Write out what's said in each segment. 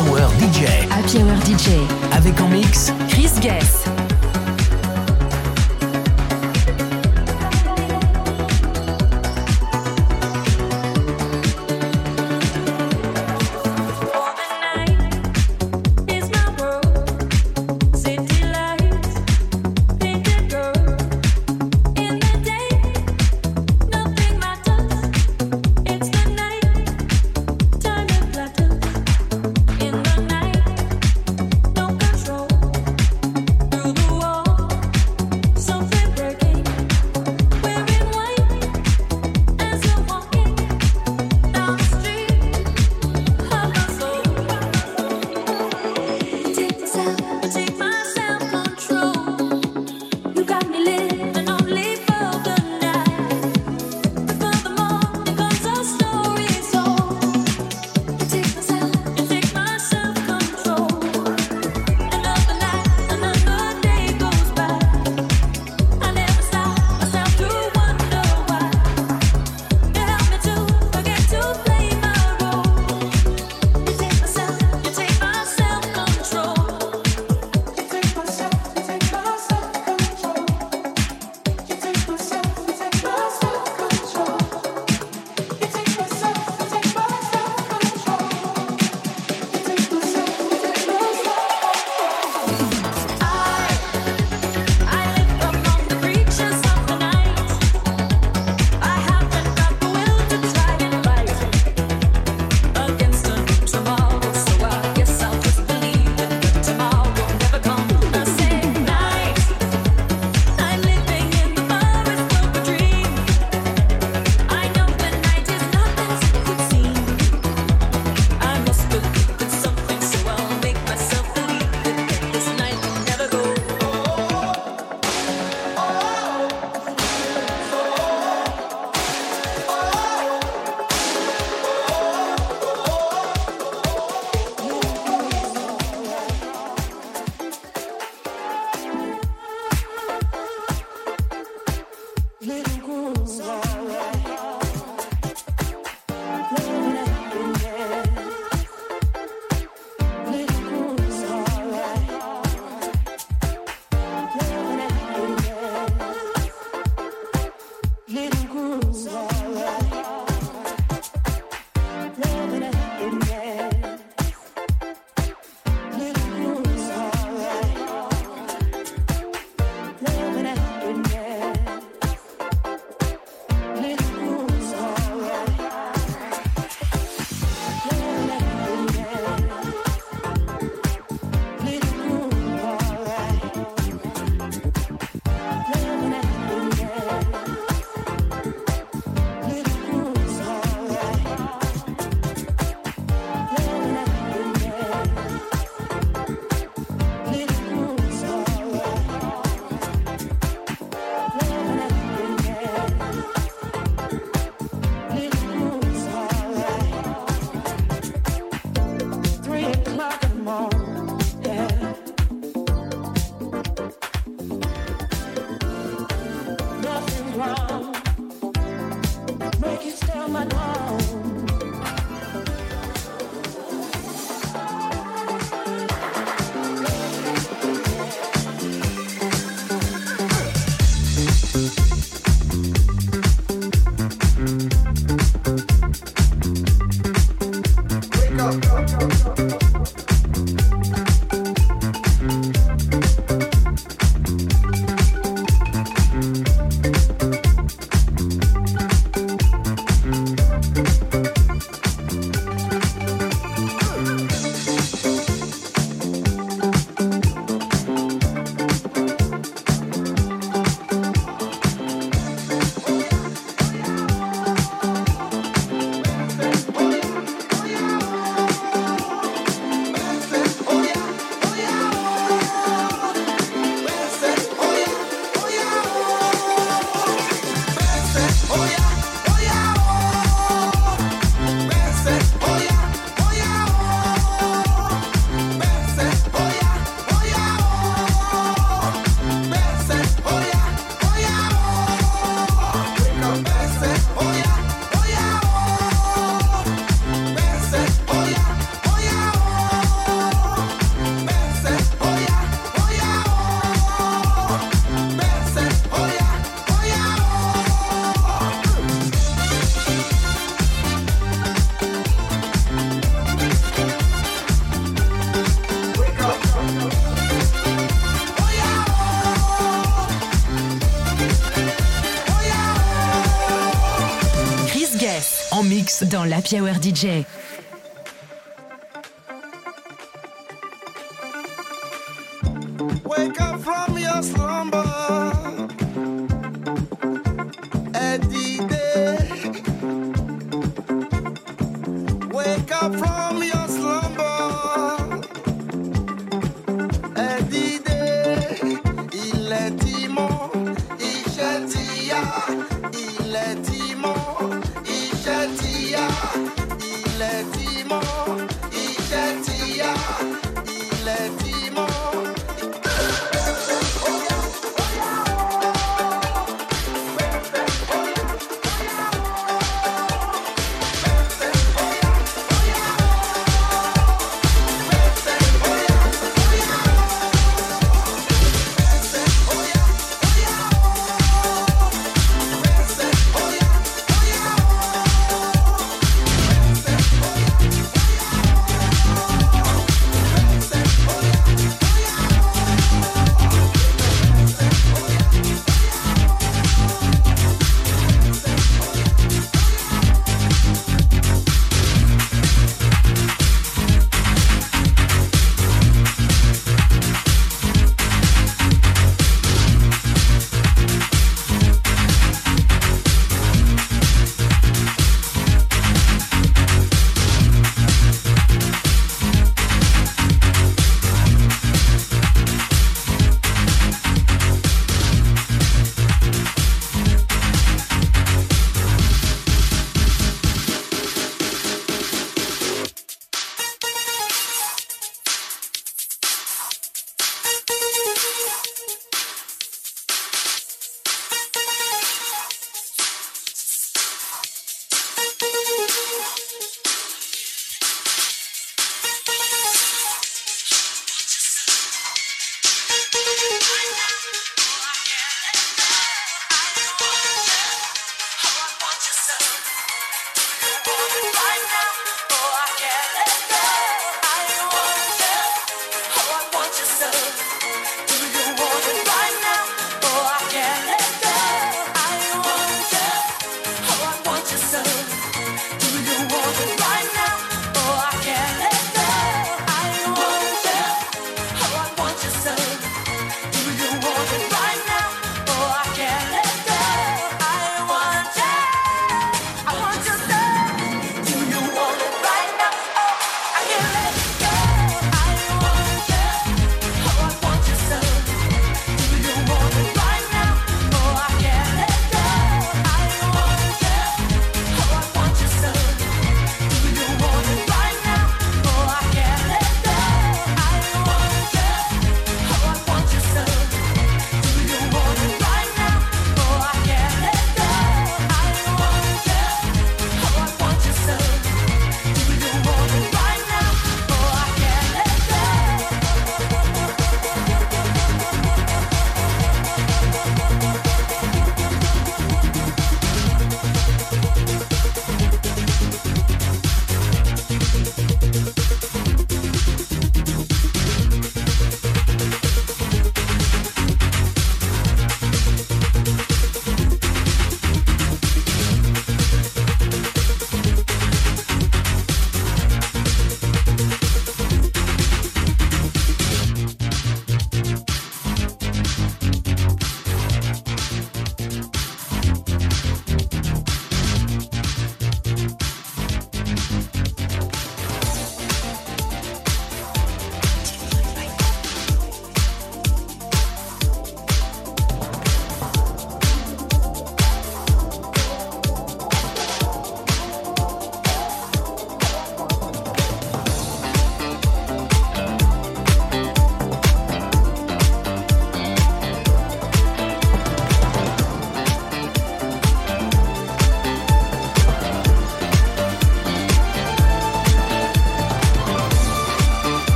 Hour DJ. Happy Hour DJ. Avec en mix Chris Guess. La Hour DJ. Wake up from your slumber.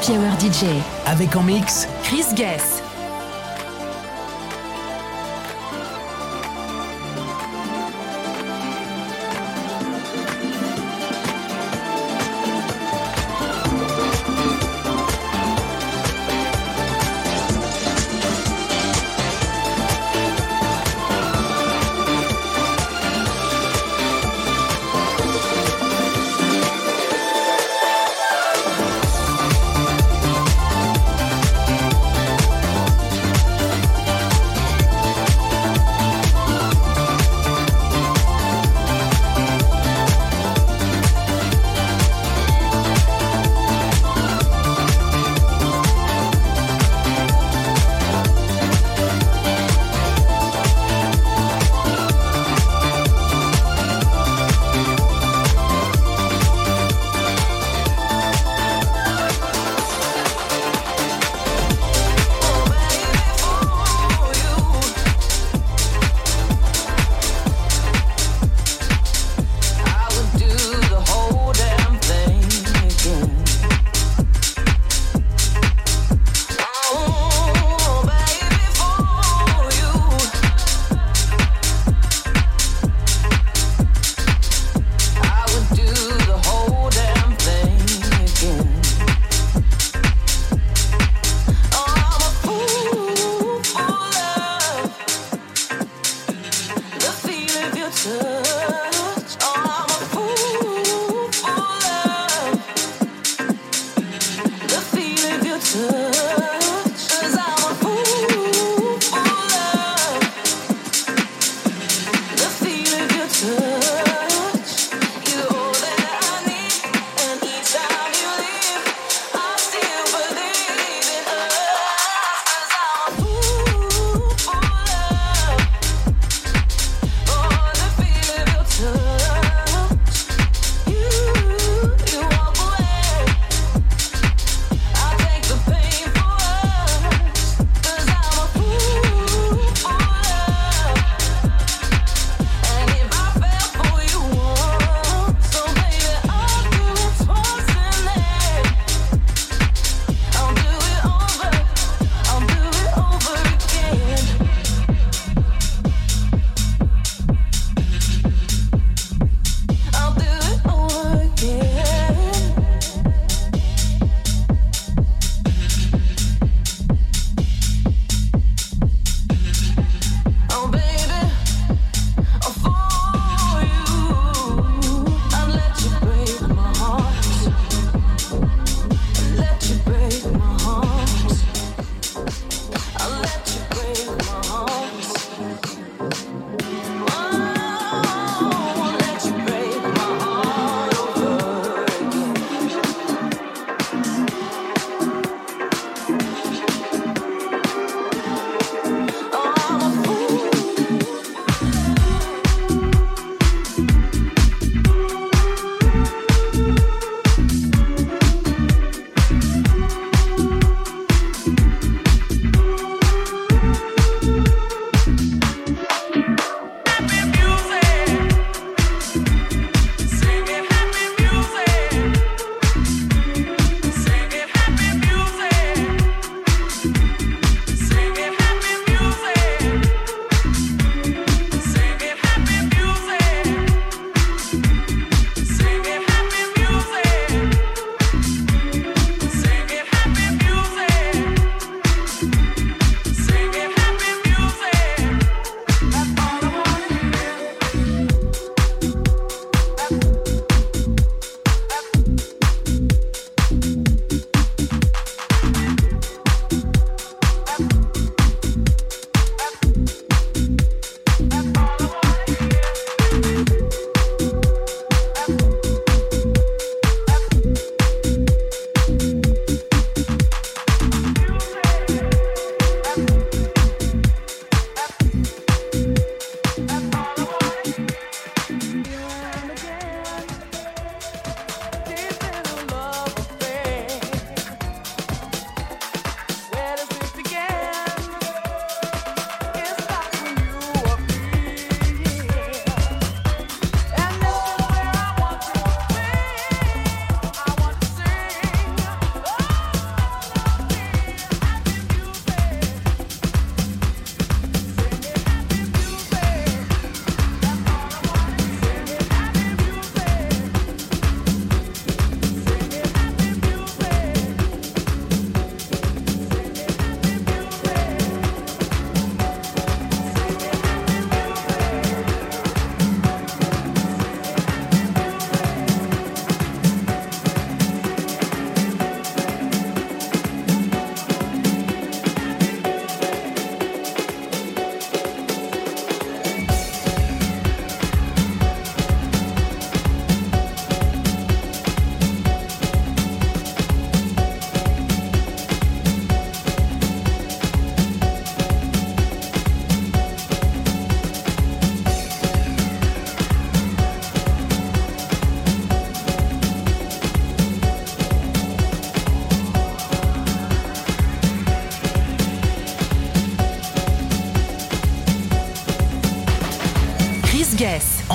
Happy Hour DJ. Avec en mix Chris Guess.